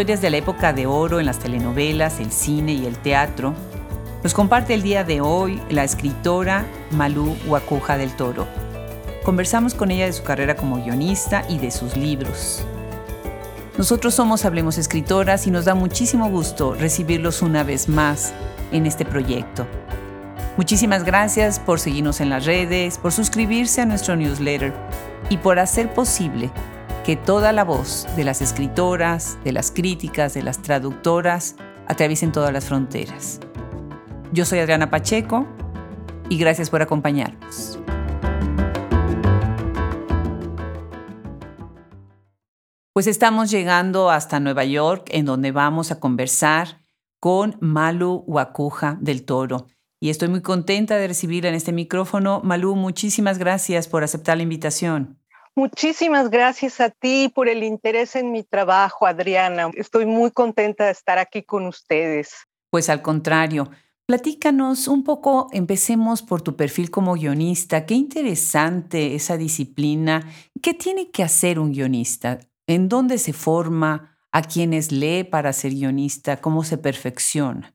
historias de la época de oro en las telenovelas, el cine y el teatro, nos comparte el día de hoy la escritora Malú Huacuja del Toro. Conversamos con ella de su carrera como guionista y de sus libros. Nosotros somos Hablemos Escritoras y nos da muchísimo gusto recibirlos una vez más en este proyecto. Muchísimas gracias por seguirnos en las redes, por suscribirse a nuestro newsletter y por hacer posible que toda la voz de las escritoras, de las críticas, de las traductoras atraviesen todas las fronteras. Yo soy Adriana Pacheco y gracias por acompañarnos. Pues estamos llegando hasta Nueva York, en donde vamos a conversar con Malu Wakuja del Toro. Y estoy muy contenta de recibirla en este micrófono. Malu, muchísimas gracias por aceptar la invitación. Muchísimas gracias a ti por el interés en mi trabajo, Adriana. Estoy muy contenta de estar aquí con ustedes. Pues al contrario, platícanos un poco, empecemos por tu perfil como guionista. Qué interesante esa disciplina. ¿Qué tiene que hacer un guionista? ¿En dónde se forma? ¿A quiénes lee para ser guionista? ¿Cómo se perfecciona?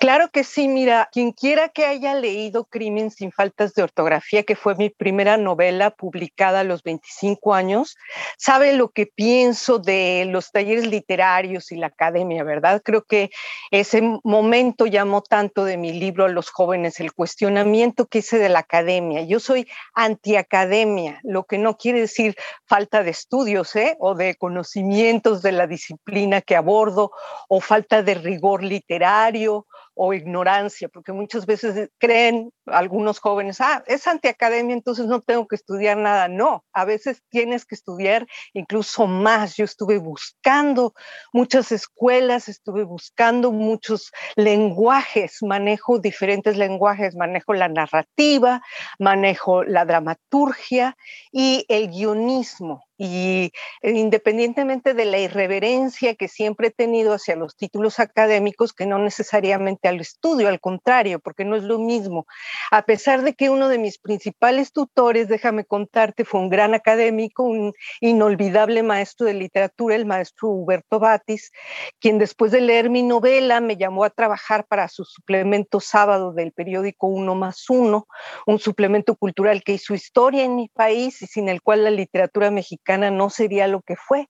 Claro que sí, mira, quien quiera que haya leído Crimen sin faltas de ortografía, que fue mi primera novela publicada a los 25 años, sabe lo que pienso de los talleres literarios y la academia, ¿verdad? Creo que ese momento llamó tanto de mi libro a los jóvenes, el cuestionamiento que hice de la academia. Yo soy antiacademia, lo que no quiere decir falta de estudios ¿eh? o de conocimientos de la disciplina que abordo o falta de rigor literario o ignorancia, porque muchas veces creen algunos jóvenes, ah, es antiacademia, entonces no tengo que estudiar nada. No, a veces tienes que estudiar incluso más. Yo estuve buscando muchas escuelas, estuve buscando muchos lenguajes, manejo diferentes lenguajes, manejo la narrativa, manejo la dramaturgia y el guionismo. Y eh, independientemente de la irreverencia que siempre he tenido hacia los títulos académicos, que no necesariamente al estudio, al contrario, porque no es lo mismo. A pesar de que uno de mis principales tutores, déjame contarte, fue un gran académico, un inolvidable maestro de literatura, el maestro Huberto Batis, quien después de leer mi novela me llamó a trabajar para su suplemento sábado del periódico Uno más Uno, un suplemento cultural que hizo historia en mi país y sin el cual la literatura mexicana no sería lo que fue.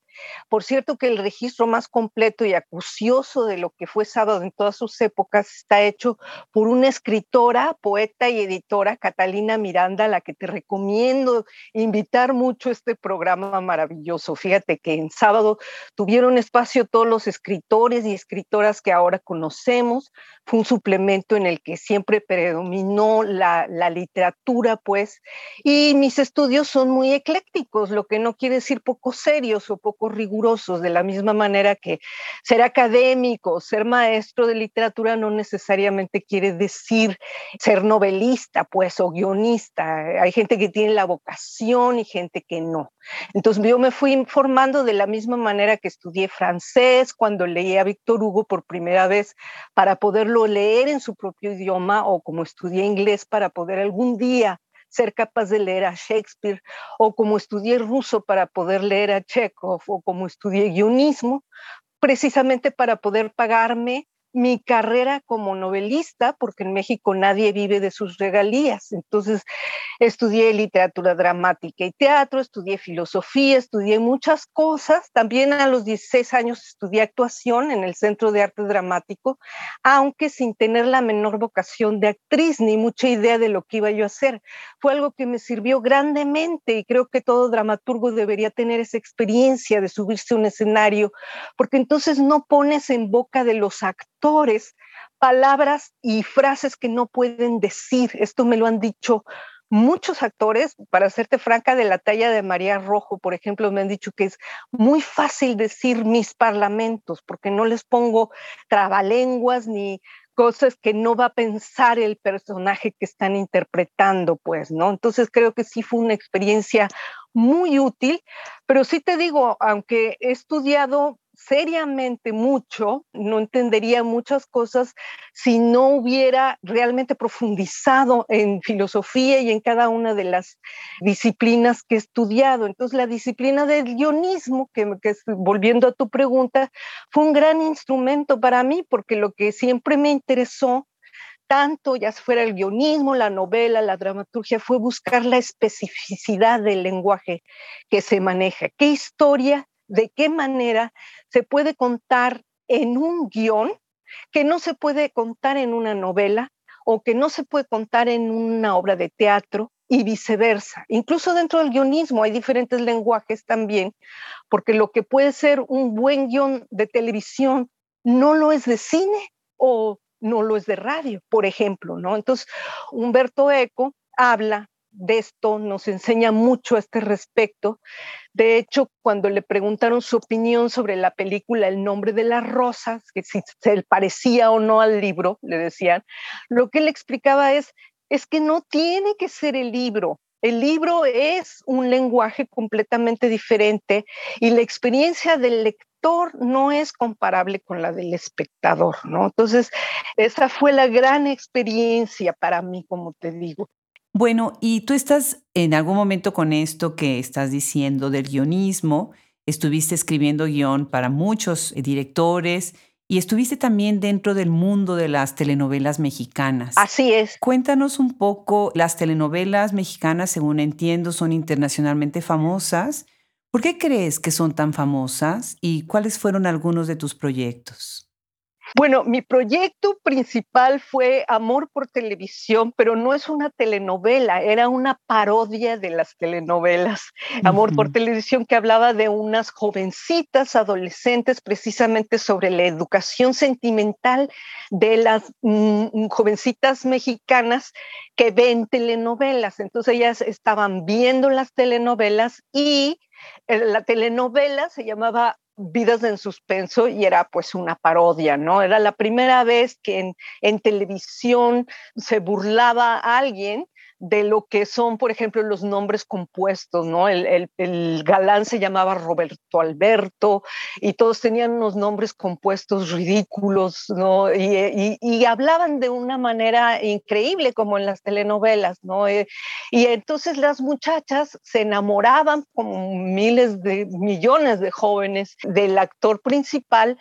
Por cierto que el registro más completo y acucioso de lo que fue Sábado en todas sus épocas está hecho por una escritora, poeta y editora, Catalina Miranda, a la que te recomiendo invitar mucho a este programa maravilloso. Fíjate que en Sábado tuvieron espacio todos los escritores y escritoras que ahora conocemos. Fue un suplemento en el que siempre predominó la, la literatura, pues, y mis estudios son muy eclécticos, lo que no quiere decir poco serios o poco rigurosos, de la misma manera que ser académico, ser maestro de literatura no necesariamente quiere decir ser novelista, pues, o guionista. Hay gente que tiene la vocación y gente que no. Entonces yo me fui informando de la misma manera que estudié francés cuando leí a Víctor Hugo por primera vez para poderlo leer en su propio idioma o como estudié inglés para poder algún día ser capaz de leer a Shakespeare, o como estudié ruso para poder leer a Chekhov, o como estudié guionismo, precisamente para poder pagarme mi carrera como novelista, porque en México nadie vive de sus regalías. Entonces, estudié literatura dramática y teatro, estudié filosofía, estudié muchas cosas. También a los 16 años estudié actuación en el Centro de Arte Dramático, aunque sin tener la menor vocación de actriz ni mucha idea de lo que iba yo a hacer. Fue algo que me sirvió grandemente y creo que todo dramaturgo debería tener esa experiencia de subirse a un escenario, porque entonces no pones en boca de los actores palabras y frases que no pueden decir. Esto me lo han dicho muchos actores, para serte franca, de la talla de María Rojo, por ejemplo, me han dicho que es muy fácil decir mis parlamentos, porque no les pongo trabalenguas ni cosas que no va a pensar el personaje que están interpretando, pues, ¿no? Entonces creo que sí fue una experiencia muy útil, pero sí te digo, aunque he estudiado seriamente mucho, no entendería muchas cosas si no hubiera realmente profundizado en filosofía y en cada una de las disciplinas que he estudiado. Entonces, la disciplina del guionismo, que, que volviendo a tu pregunta, fue un gran instrumento para mí porque lo que siempre me interesó tanto, ya fuera el guionismo, la novela, la dramaturgia, fue buscar la especificidad del lenguaje que se maneja. ¿Qué historia, de qué manera se puede contar en un guion que no se puede contar en una novela o que no se puede contar en una obra de teatro y viceversa. Incluso dentro del guionismo hay diferentes lenguajes también, porque lo que puede ser un buen guion de televisión no lo es de cine o no lo es de radio, por ejemplo, ¿no? Entonces, Humberto Eco habla de esto, nos enseña mucho a este respecto. De hecho, cuando le preguntaron su opinión sobre la película El nombre de las rosas, que si se parecía o no al libro, le decían, lo que él explicaba es, es que no tiene que ser el libro, el libro es un lenguaje completamente diferente y la experiencia del lector no es comparable con la del espectador, ¿no? Entonces, esa fue la gran experiencia para mí, como te digo. Bueno, y tú estás en algún momento con esto que estás diciendo del guionismo, estuviste escribiendo guion para muchos directores y estuviste también dentro del mundo de las telenovelas mexicanas. Así es. Cuéntanos un poco, las telenovelas mexicanas, según entiendo, son internacionalmente famosas. ¿Por qué crees que son tan famosas y cuáles fueron algunos de tus proyectos? Bueno, mi proyecto principal fue Amor por Televisión, pero no es una telenovela, era una parodia de las telenovelas. Amor por Televisión que hablaba de unas jovencitas adolescentes precisamente sobre la educación sentimental de las mm, jovencitas mexicanas que ven telenovelas. Entonces ellas estaban viendo las telenovelas y eh, la telenovela se llamaba Vidas en suspenso y era pues una parodia, ¿no? Era la primera vez que en, televisión se burlaba a alguien de lo que son, por ejemplo, los nombres compuestos, ¿no? El, galán se llamaba Roberto Alberto y todos tenían unos nombres compuestos ridículos, ¿no? Y, hablaban de una manera increíble, como en las telenovelas, ¿no? Eh, y entonces las muchachas se enamoraban, como miles de millones de jóvenes, del actor principal,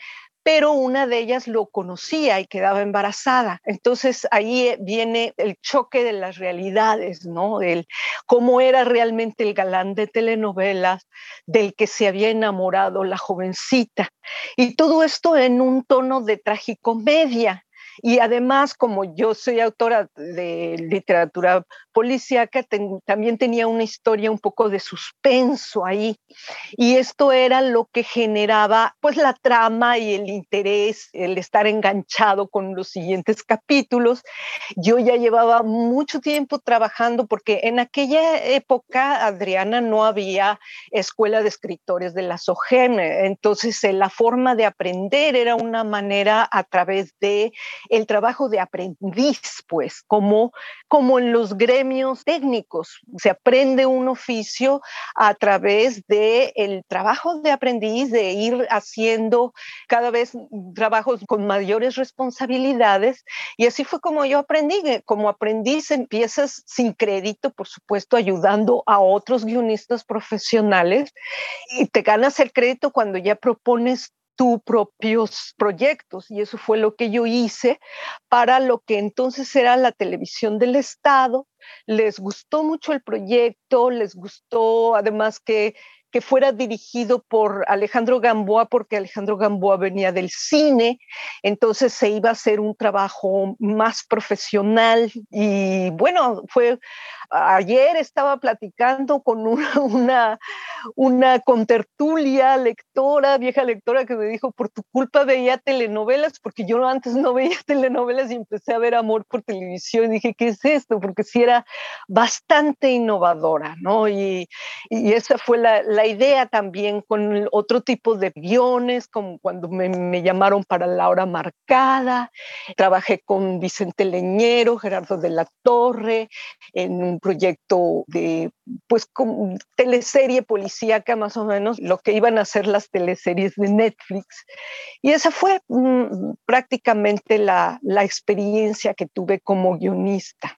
pero una de ellas lo conocía y quedaba embarazada. Entonces ahí eh, viene el choque de las realidades, ¿no? El cómo era realmente el galán de telenovelas del que se había enamorado la jovencita. Y todo esto en un tono de tragicomedia. Y además, como yo soy autora de literatura policíaca, también tenía una historia un poco de suspenso ahí. Y esto era lo que generaba pues la trama y el interés, el estar enganchado con los siguientes capítulos. Yo ya llevaba mucho tiempo trabajando porque en aquella época, Adriana, no había escuela de escritores de la SOGEM. Entonces, eh, la forma de aprender era una manera a través de el trabajo de aprendiz, pues, como, como en los gremios técnicos. Se aprende un oficio a través del el trabajo de aprendiz, de ir haciendo cada vez trabajos con mayores responsabilidades. Y así fue como yo aprendí. Como aprendiz empiezas sin crédito, por supuesto, ayudando a otros guionistas profesionales y te ganas el crédito cuando ya propones tus propios proyectos. Y eso fue lo que yo hice para lo que entonces era la televisión del Estado. Les gustó mucho el proyecto, les gustó además que que fuera dirigido por Alejandro Gamboa, porque Alejandro Gamboa venía del cine, entonces se iba a hacer un trabajo más profesional y bueno, fue ayer estaba platicando con una, una, una contertulia lectora, vieja lectora, que me dijo, por tu culpa veía telenovelas, porque yo antes no veía telenovelas y empecé a ver Amor por televisión y dije, ¿qué es esto? Porque sí era bastante innovadora, ¿no? Y, y esa fue la, la idea también con otro tipo de guiones, como cuando me, llamaron para La Hora Marcada, trabajé con Vicente Leñero, Gerardo de la Torre, en un proyecto de, pues, como teleserie policíaca más o menos, lo que iban a ser las teleseries de Netflix. Y esa fue mm, prácticamente la, la experiencia que tuve como guionista.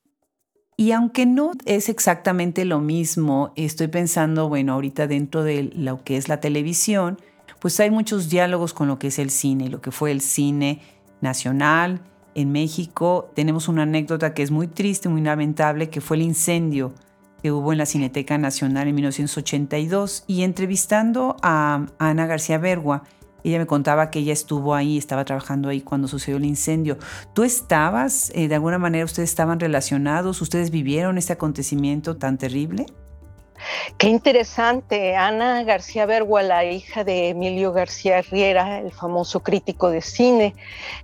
Y aunque no es exactamente lo mismo, estoy pensando, bueno, ahorita dentro de lo que es la televisión, pues hay muchos diálogos con lo que es el cine, lo que fue el cine nacional. En México tenemos una anécdota que es muy triste, muy lamentable, que fue el incendio que hubo en la Cineteca Nacional en 1982. Y entrevistando a Ana García Bergua, ella me contaba que ella estuvo ahí, estaba trabajando ahí cuando sucedió el incendio. ¿Tú estabas, eh, de alguna manera ustedes estaban relacionados? ¿Ustedes vivieron este acontecimiento tan terrible? Qué interesante. Ana García Bergua, la hija de Emilio García Riera, el famoso crítico de cine,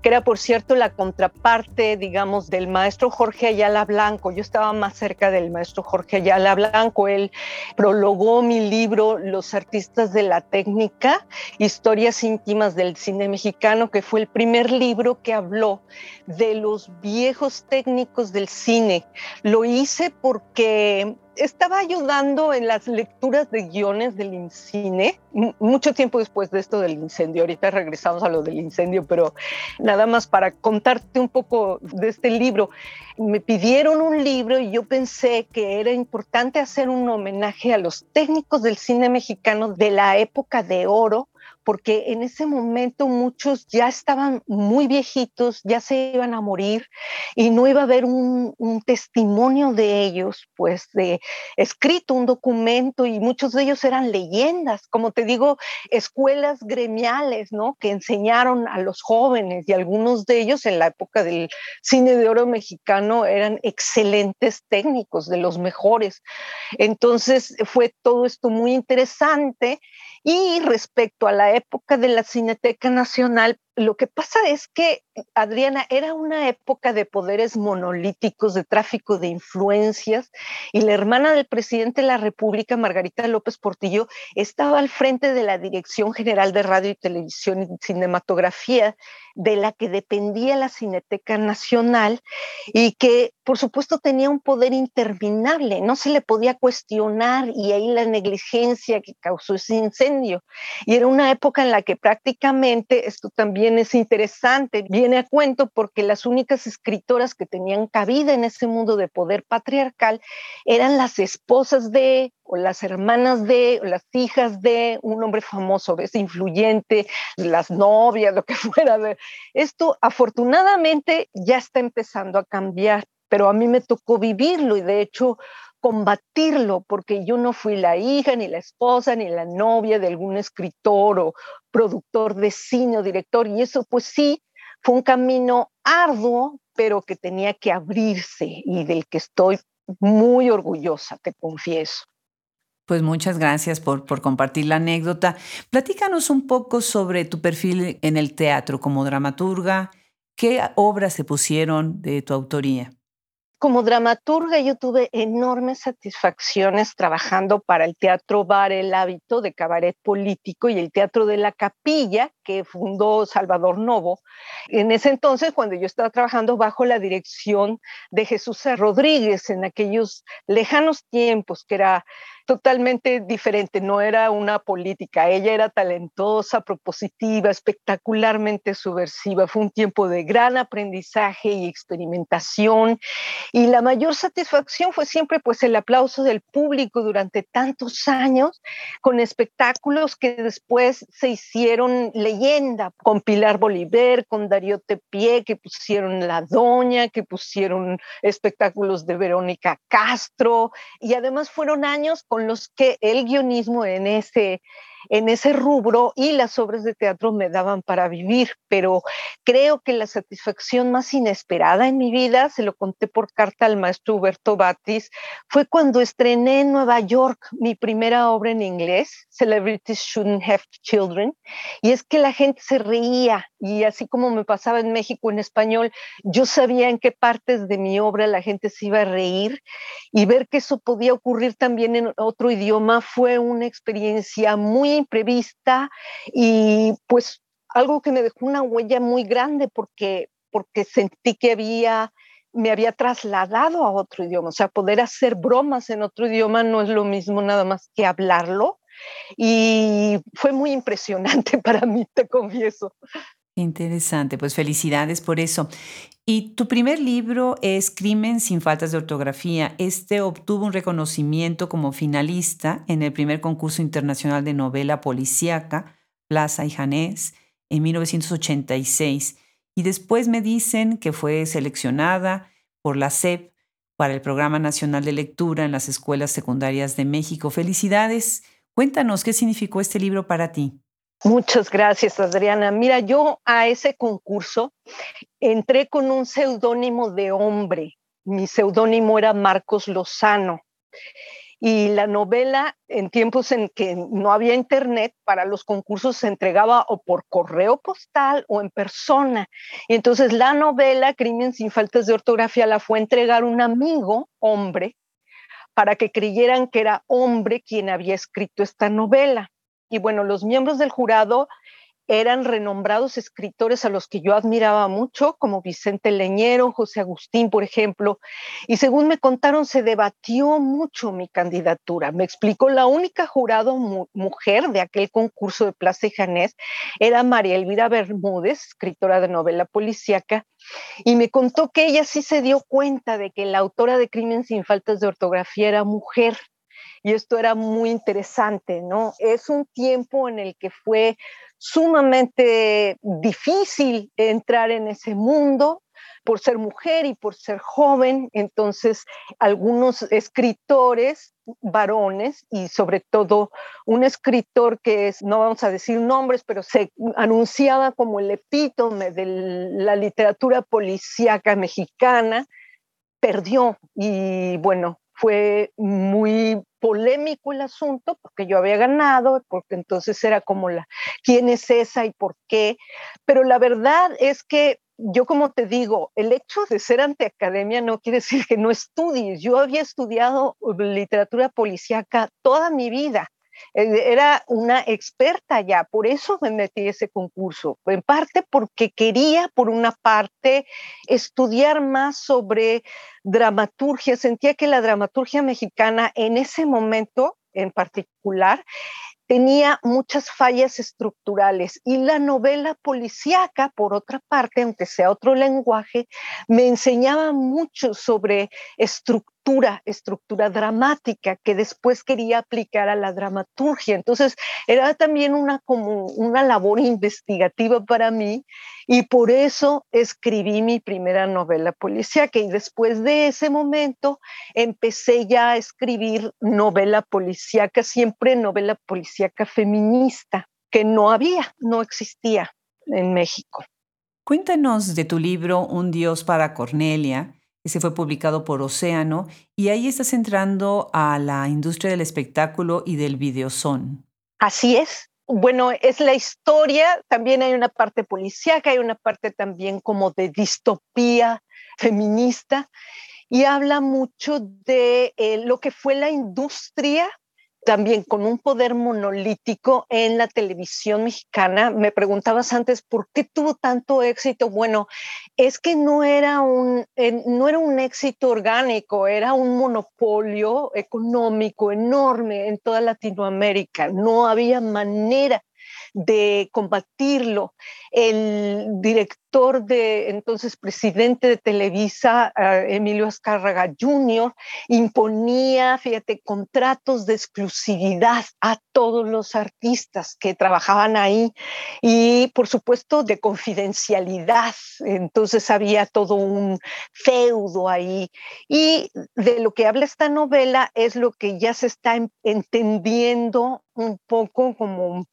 que era, por cierto, la contraparte, digamos, del maestro Jorge Ayala Blanco. Yo estaba más cerca del maestro Jorge Ayala Blanco. Él prologó mi libro Los artistas de la técnica, historias íntimas del cine mexicano, que fue el primer libro que habló de los viejos técnicos del cine. Lo hice porque estaba ayudando en las lecturas de guiones del cine, mucho tiempo después de esto del incendio. Ahorita regresamos a lo del incendio, pero nada más para contarte un poco de este libro. Me pidieron un libro y yo pensé que era importante hacer un homenaje a los técnicos del cine mexicano de la época de oro porque en ese momento muchos ya estaban muy viejitos, ya se iban a morir y no iba a haber un, testimonio de ellos, pues de escrito, un documento y muchos de ellos eran leyendas, como te digo, escuelas gremiales, ¿no? Que enseñaron a los jóvenes y algunos de ellos en la época del cine de oro mexicano eran excelentes técnicos, de los mejores. Entonces fue todo esto muy interesante y respecto a la época de la Cineteca Nacional, lo que pasa es que, Adriana, era una época de poderes monolíticos, de tráfico de influencias, y la hermana del presidente de la República, Margarita López Portillo, estaba al frente de la Dirección General de Radio y Televisión y Cinematografía, de la que dependía la Cineteca Nacional, y que, por supuesto, tenía un poder interminable, no se le podía cuestionar, y ahí la negligencia que causó ese incendio. Y era una época en la que prácticamente, esto también es interesante, viene a cuento porque las únicas escritoras que tenían cabida en ese mundo de poder patriarcal eran las esposas de o las hermanas de, o las hijas de un hombre famoso, es influyente, las novias, lo que fuera. Esto afortunadamente ya está empezando a cambiar, pero a mí me tocó vivirlo y de hecho combatirlo, porque yo no fui la hija, ni la esposa, ni la novia de algún escritor o productor de cine o director, y eso pues sí, fue un camino arduo, pero que tenía que abrirse y del que estoy muy orgullosa, te confieso. Pues muchas gracias por, por, compartir la anécdota. Platícanos un poco sobre tu perfil en el teatro como dramaturga. ¿Qué obras se pusieron de tu autoría? Como dramaturga yo tuve enormes satisfacciones trabajando para el Teatro Bar El Hábito de Cabaret Político y el Teatro de la Capilla que fundó Salvador Novo. En ese entonces, cuando yo estaba trabajando bajo la dirección de Jesús Rodríguez en aquellos lejanos tiempos, que era totalmente diferente, no era una política, ella era talentosa, propositiva, espectacularmente subversiva, fue un tiempo de gran aprendizaje y experimentación y la mayor satisfacción fue siempre pues el aplauso del público durante tantos años con espectáculos que después se hicieron leyenda, con Pilar Bolívar, con Darío Tepié, que pusieron La Doña, que pusieron espectáculos de Verónica Castro y además fueron años con los que el guionismo en ese en ese rubro y las obras de teatro me daban para vivir, pero creo que la satisfacción más inesperada en mi vida, se lo conté por carta al maestro Huberto Batis, fue cuando estrené en Nueva York mi primera obra en inglés, Celebrities Shouldn't Have Children, y es que la gente se reía y así como me pasaba en México en español, yo sabía en qué partes de mi obra la gente se iba a reír y ver que eso podía ocurrir también en otro idioma fue una experiencia imprevista y pues algo que me dejó una huella muy grande porque, porque sentí que había me había trasladado a otro idioma, o sea, poder hacer bromas en otro idioma no es lo mismo nada más que hablarlo. Y fue muy impresionante para mí, te confieso. Interesante, pues felicidades por eso. Y tu primer libro es Crimen sin faltas de ortografía. Este obtuvo un reconocimiento como finalista en el primer concurso internacional de novela policíaca, Plaza y Janés, en 1986. Y después me dicen que fue seleccionada por la SEP para el Programa Nacional de Lectura en las Escuelas Secundarias de México. Felicidades. Cuéntanos qué significó este libro para ti. Muchas gracias, Adriana. Mira, yo a ese concurso entré con un seudónimo de hombre. Mi seudónimo era Marcos Lozano. Y la novela, en tiempos en que no había internet, para los concursos se entregaba o por correo postal o en persona. Y entonces la novela, Crimen sin faltas de ortografía, la fue entregar un amigo, hombre, para que creyeran que era hombre quien había escrito esta novela. Y bueno, los miembros del jurado eran renombrados escritores a los que yo admiraba mucho, como Vicente Leñero, José Agustín, por ejemplo, y según me contaron, se debatió mucho mi candidatura. Me explicó, la única jurado mujer de aquel concurso de Plaza y Janés era María Elvira Bermúdez, escritora de novela policíaca, y me contó que ella sí se dio cuenta de que la autora de Crimen sin faltas de ortografía era mujer y esto era muy interesante, ¿no? Es un tiempo en el que fue sumamente difícil entrar en ese mundo por ser mujer y por ser joven, entonces algunos escritores varones y sobre todo un escritor que es, no vamos a decir nombres, pero se anunciaba como el epítome de la literatura policíaca mexicana, perdió y bueno, fue muy polémico el asunto porque yo había ganado, porque entonces era como la, ¿quién es esa y por qué? Pero la verdad es que yo como te digo, el hecho de ser antiacademia no quiere decir que no estudies. Yo había estudiado literatura policíaca toda mi vida era una experta ya, por eso me metí en ese concurso, en parte porque quería, por una parte, estudiar más sobre dramaturgia, sentía que la dramaturgia mexicana en ese momento en particular tenía muchas fallas estructurales y la novela policíaca, por otra parte, aunque sea otro lenguaje, me enseñaba mucho sobre estructura, estructura dramática que después quería aplicar a la dramaturgia. Entonces, era también una como una labor investigativa para mí y por eso escribí mi primera novela policíaca y después de ese momento empecé ya a escribir novela policíaca, siempre novela policíaca feminista, que no había, no existía en México. Cuéntanos de tu libro Un Dios para Cornelia, que se fue publicado por Océano, y ahí estás entrando a la industria del espectáculo y del videozón. Así es, bueno, es la historia, también hay una parte policíaca, hay una parte también como de distopía feminista y habla mucho de eh, lo que fue la industria también con un poder monolítico en la televisión mexicana. Me preguntabas antes, ¿por qué tuvo tanto éxito? Bueno, es que no era un, no era un éxito orgánico, era un monopolio económico enorme en toda Latinoamérica. No había manera de combatirlo. El director de entonces presidente de Televisa, eh, Emilio Azcárraga Jr., imponía, fíjate, contratos de exclusividad a todos los artistas que trabajaban ahí y, por supuesto, de confidencialidad. Entonces había todo un feudo ahí. Y de lo que habla esta novela es lo que ya se está entendiendo un poco como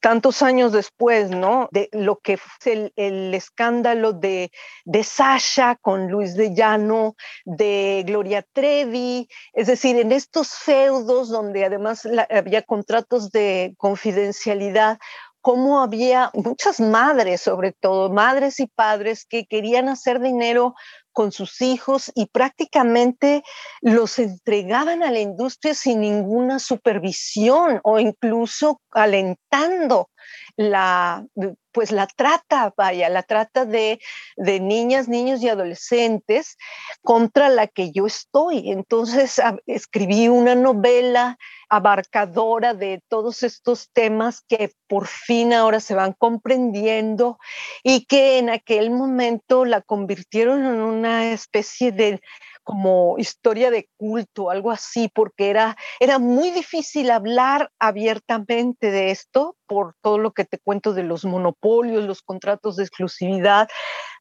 tantos años después, ¿no? De lo que fue el, escándalo de, de, Sasha con Luis de Llano, de Gloria Trevi, es decir, en estos feudos donde además había contratos de confidencialidad, cómo había muchas madres, sobre todo madres y padres, que querían hacer dinero con sus hijos y prácticamente los entregaban a la industria sin ninguna supervisión o incluso alentando la, pues la trata, vaya, la trata de, de niñas, niños y adolescentes contra la que yo estoy. Entonces escribí una novela abarcadora de todos estos temas que por fin ahora se van comprendiendo y que en aquel momento la convirtieron en una especie de como historia de culto, algo así, porque era, era muy difícil hablar abiertamente de esto por todo lo que te cuento de los monopolios, los contratos de exclusividad,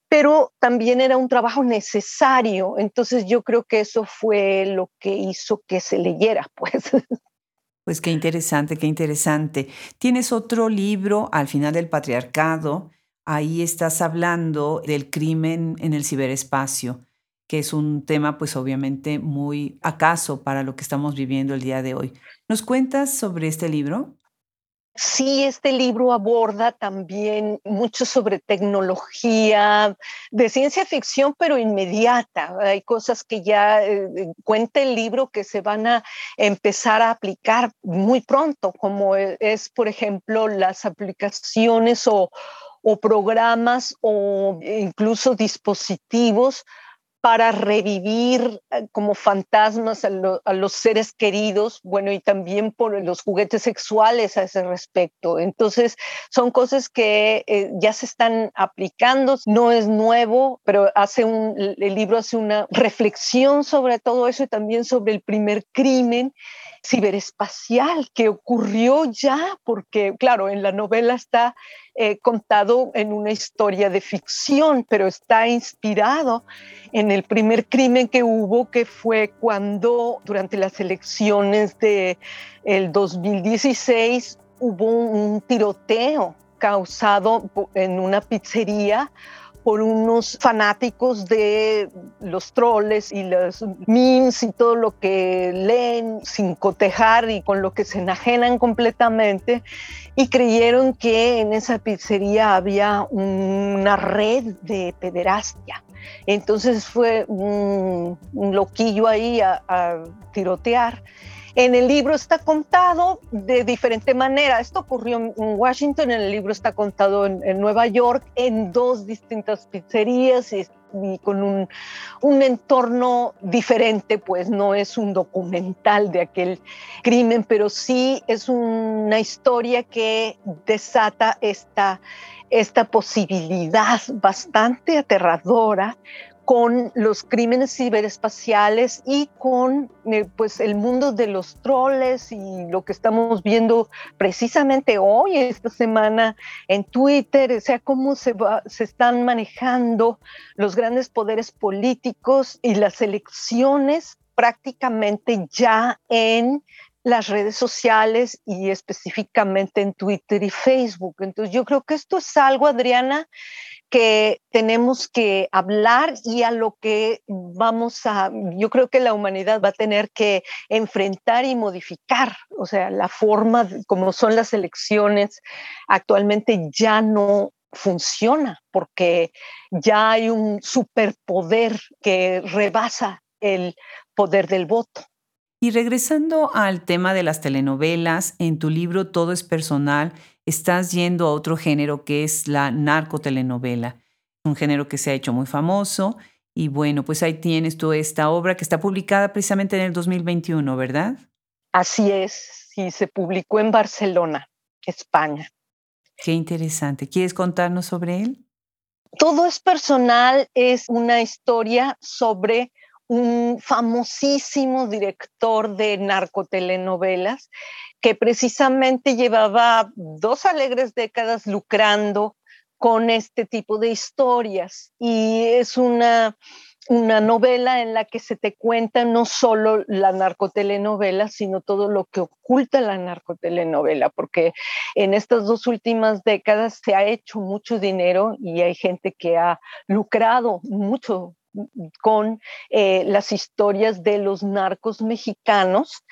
pero también era un trabajo necesario. Entonces yo creo que eso fue lo que hizo que se leyera, pues. Pues qué interesante, qué interesante. Tienes otro libro, Al final del patriarcado. Ahí estás hablando del crimen en el ciberespacio que es un tema pues obviamente muy acaso para lo que estamos viviendo el día de hoy. ¿Nos cuentas sobre este libro? Sí, este libro aborda también mucho sobre tecnología, de ciencia ficción, pero inmediata. Hay cosas que ya eh, eh, cuenta el libro que se van a empezar a aplicar muy pronto, como e, es, por ejemplo, las aplicaciones o, o programas o incluso dispositivos para revivir eh, como fantasmas a, los seres queridos, bueno, y también por los juguetes sexuales a ese respecto. Entonces, son cosas que eh, ya se están aplicando, no es nuevo, pero hace un, el libro hace una reflexión sobre todo eso y también sobre el primer crimen ciberespacial que ocurrió ya, porque claro, en la novela está eh, contado en una historia de ficción, pero está inspirado en el primer crimen que hubo, que fue cuando durante las elecciones de el 2016 hubo un tiroteo causado en una pizzería por unos fanáticos de los troles y los memes y todo lo que leen sin cotejar y con lo que se enajenan completamente y creyeron que en esa pizzería había una red de pederastia. Entonces fue un, loquillo ahí a, tirotear. En el libro está contado de diferente manera. Esto ocurrió en Washington, en el libro está contado en, Nueva York, en dos distintas pizzerías y, con un, entorno diferente, pues no es un documental de aquel crimen, pero sí es una historia que desata esta posibilidad bastante aterradora con los crímenes ciberespaciales y con eh, pues el mundo de los troles y lo que estamos viendo precisamente hoy esta semana en Twitter, o sea cómo se se están manejando los grandes poderes políticos y las elecciones prácticamente ya en las redes sociales y específicamente en Twitter y Facebook. Entonces yo creo que esto es algo, Adriana, que tenemos que hablar y a lo que vamos a, yo creo que la humanidad va a tener que enfrentar y modificar, o sea, la forma como son las elecciones actualmente ya no funciona porque ya hay un superpoder que rebasa el poder del voto. Y regresando al tema de las telenovelas, en tu libro Todo es personal, estás yendo a otro género que es la narcotelenovela, un género que se ha hecho muy famoso. Y bueno, pues ahí tienes tú esta obra que está publicada precisamente en el 2021, ¿verdad? Así es, sí, se publicó en Barcelona, España. Qué interesante. ¿Quieres contarnos sobre él? Todo es personal, es una historia sobre un famosísimo director de narcotelenovelas que precisamente llevaba dos alegres décadas lucrando con este tipo de historias. Y es una, una novela en la que se te cuenta no solo la narcotelenovela, sino todo lo que oculta la narcotelenovela, porque en estas dos últimas décadas se ha hecho mucho dinero y hay gente que ha lucrado mucho con eh, las historias de los narcos mexicanos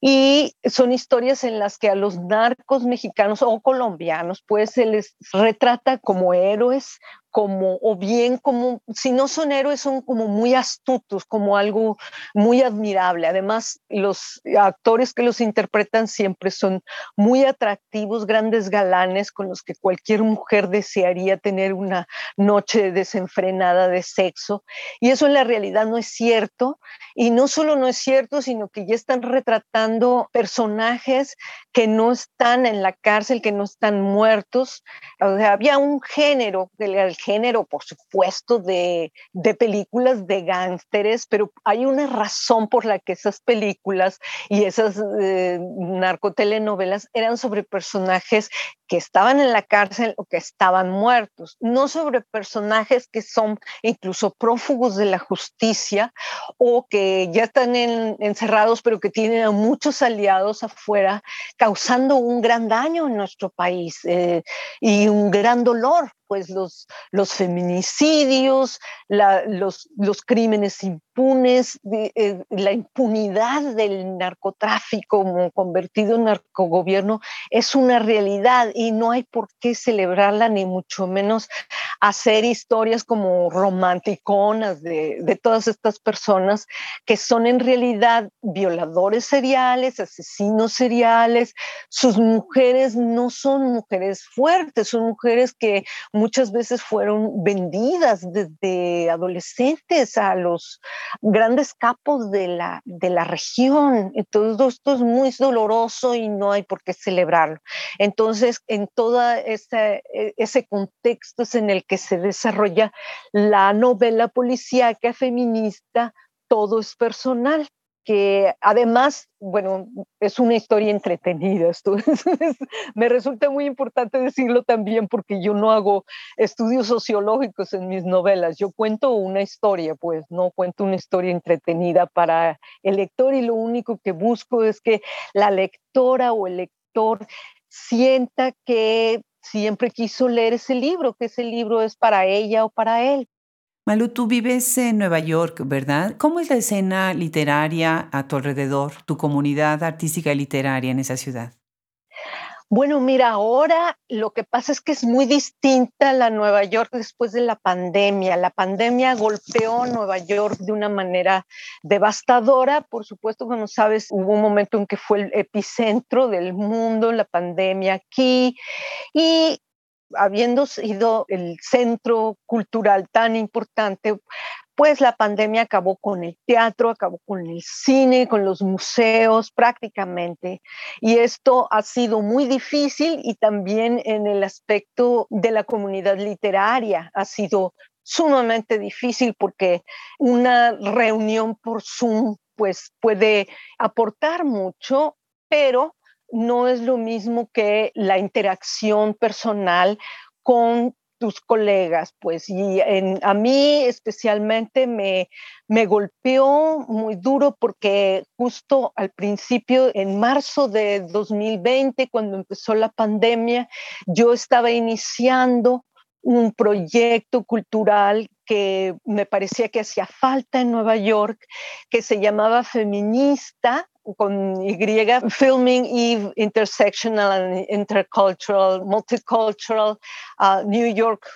y son historias en las que a los narcos mexicanos o colombianos pues se les retrata como héroes, como, o bien como, si no son héroes, son como muy astutos, como algo muy admirable. Además, los actores que los interpretan siempre son muy atractivos, grandes galanes con los que cualquier mujer desearía tener una noche desenfrenada de sexo. Y eso en la realidad no es cierto. Y no solo no es cierto, sino que ya están retratando personajes que no están en la cárcel, que no están muertos. Había un género, el género, por supuesto, de, de películas de gángsteres, pero hay una razón por la que esas películas y esas eh, narcotelenovelas eran sobre personajes que estaban en la cárcel o que estaban muertos, no sobre personajes que son incluso prófugos de la justicia o que ya están encerrados pero que tienen a muchos aliados afuera, causando un gran daño en nuestro país eh, y un gran dolor pues los, los feminicidios, los, los, crímenes impunes, eh, la impunidad del narcotráfico convertido en narcogobierno es una realidad y no hay por qué celebrarla ni mucho menos hacer historias como romanticonas de, de todas estas personas que son en realidad violadores seriales, asesinos seriales. Sus mujeres no son mujeres fuertes, son mujeres que muchas veces fueron vendidas desde adolescentes a los grandes capos de la, de la región. Entonces, esto es muy doloroso y no hay por qué celebrarlo. Entonces, en todo ese, ese contexto es en el que se desarrolla la novela policíaca feminista, todo es personal que además, bueno, es una historia entretenida. Esto me resulta muy importante decirlo también porque yo no hago estudios sociológicos en mis novelas. Yo cuento una historia, pues no cuento una historia entretenida para el lector y lo único que busco es que la lectora o el lector sienta que siempre quiso leer ese libro, que ese libro es para ella o para él. Malu, tú vives en Nueva York, ¿verdad? ¿Cómo es la escena literaria a tu alrededor, tu comunidad artística y literaria en esa ciudad? Bueno, mira, ahora lo que pasa es que es muy distinta la Nueva York después de la pandemia. La pandemia golpeó Nueva York de una manera devastadora. Por supuesto, como sabes, hubo un momento en que fue el epicentro del mundo, la pandemia aquí. Y habiendo sido el centro cultural tan importante, pues la pandemia acabó con el teatro, acabó con el cine, con los museos prácticamente. Y esto ha sido muy difícil y también en el aspecto de la comunidad literaria ha sido sumamente difícil porque una reunión por Zoom pues puede aportar mucho, pero no es lo mismo que la interacción personal con tus colegas, pues, y a mí especialmente me, me golpeó muy duro porque justo al principio, en marzo de 2020, cuando empezó la pandemia, yo estaba iniciando un proyecto cultural que me parecía que hacía falta en Nueva York, que se llamaba Feminista, con Y, Filming Eve Intersectional and Intercultural, Multicultural, uh, New York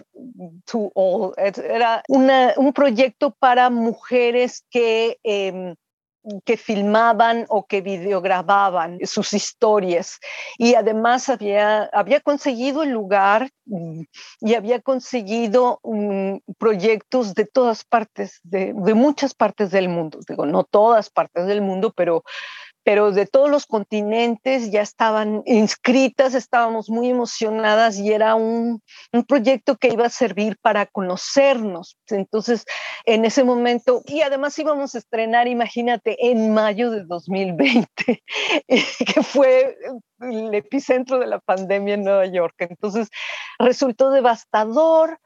to All. Era un proyecto para mujeres que em, que filmaban o que videogrababan sus historias. Y además había, había conseguido el lugar mm, y había conseguido mm, proyectos de todas partes, de, de, muchas partes del mundo. Digo, no todas partes del mundo, pero pero de todos los continentes ya estaban inscritas, estábamos muy emocionadas y era un, un, proyecto que iba a servir para conocernos. Entonces, en ese momento, y además íbamos a estrenar, imagínate, en mayo de 2020, que fue el epicentro de la pandemia en Nueva York. Entonces, resultó devastador,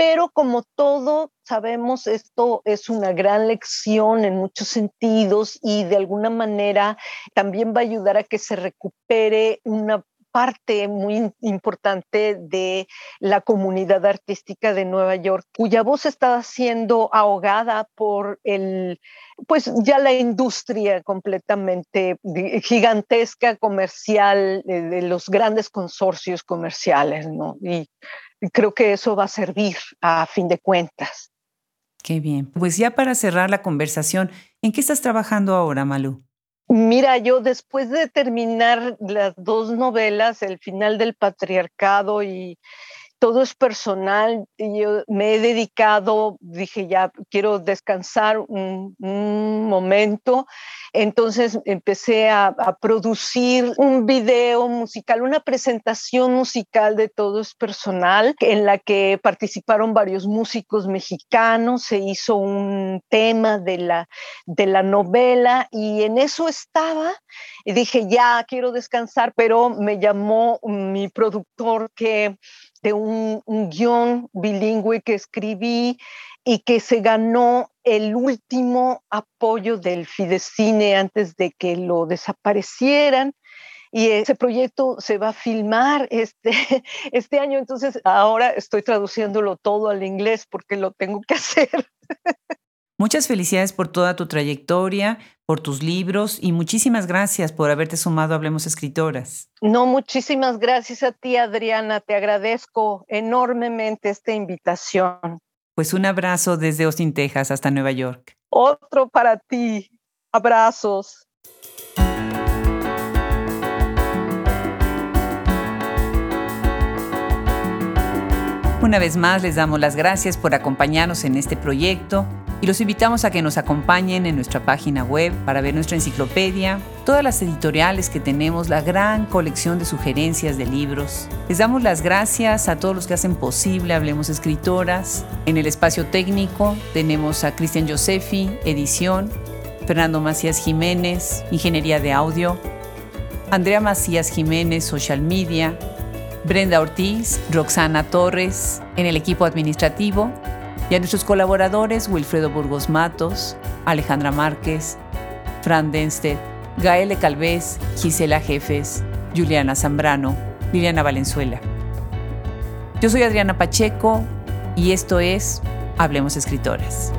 pero como todo, sabemos, esto es una gran lección en muchos sentidos y de alguna manera también va a ayudar a que se recupere una parte muy importante de la comunidad artística de Nueva York, cuya voz estaba siendo ahogada por el, pues ya la industria completamente gigantesca comercial de, los grandes consorcios comerciales, ¿no? Y creo que eso va a servir a fin de cuentas. Qué bien. Pues ya para cerrar la conversación, ¿en qué estás trabajando ahora, Malú? Mira, yo después de terminar las dos novelas, El final del patriarcado y todo es personal. Yo me he dedicado, dije ya, quiero descansar un, momento. Entonces empecé a, producir un video musical, una presentación musical de todo es personal, en la que participaron varios músicos mexicanos. Se hizo un tema de la, de la novela y en eso estaba. Y dije, ya quiero descansar, pero me llamó mi productor que de un, guion bilingüe que escribí y que se ganó el último apoyo del Fidecine antes de que lo desaparecieran. Y ese proyecto se va a filmar este, este año, entonces ahora estoy traduciéndolo todo al inglés porque lo tengo que hacer. Muchas felicidades por toda tu trayectoria, por tus libros y muchísimas gracias por haberte sumado a Hablemos Escritoras. No, muchísimas gracias a ti, Adriana. Te agradezco enormemente esta invitación. Pues un abrazo desde Austin, Texas, hasta Nueva York. Otro para ti. Abrazos. Una vez más les damos las gracias por acompañarnos en este proyecto y los invitamos a que nos acompañen en nuestra página web para ver nuestra enciclopedia, todas las editoriales que tenemos, la gran colección de sugerencias de libros. Les damos las gracias a todos los que hacen posible Hablemos Escritoras. En el espacio técnico tenemos a Cristian Josefi, edición, Fernando Macías Jiménez, ingeniería de audio, Andrea Macías Jiménez, social media, Brenda Ortiz, Roxana Torres, en el equipo administrativo, y a nuestros colaboradores Wilfredo Burgos Matos, Alejandra Márquez, Fran Denstedt, Gaele Calvez, Gisela Jefes, Juliana Zambrano, Liliana Valenzuela. Yo soy Adriana Pacheco y esto es Hablemos Escritores.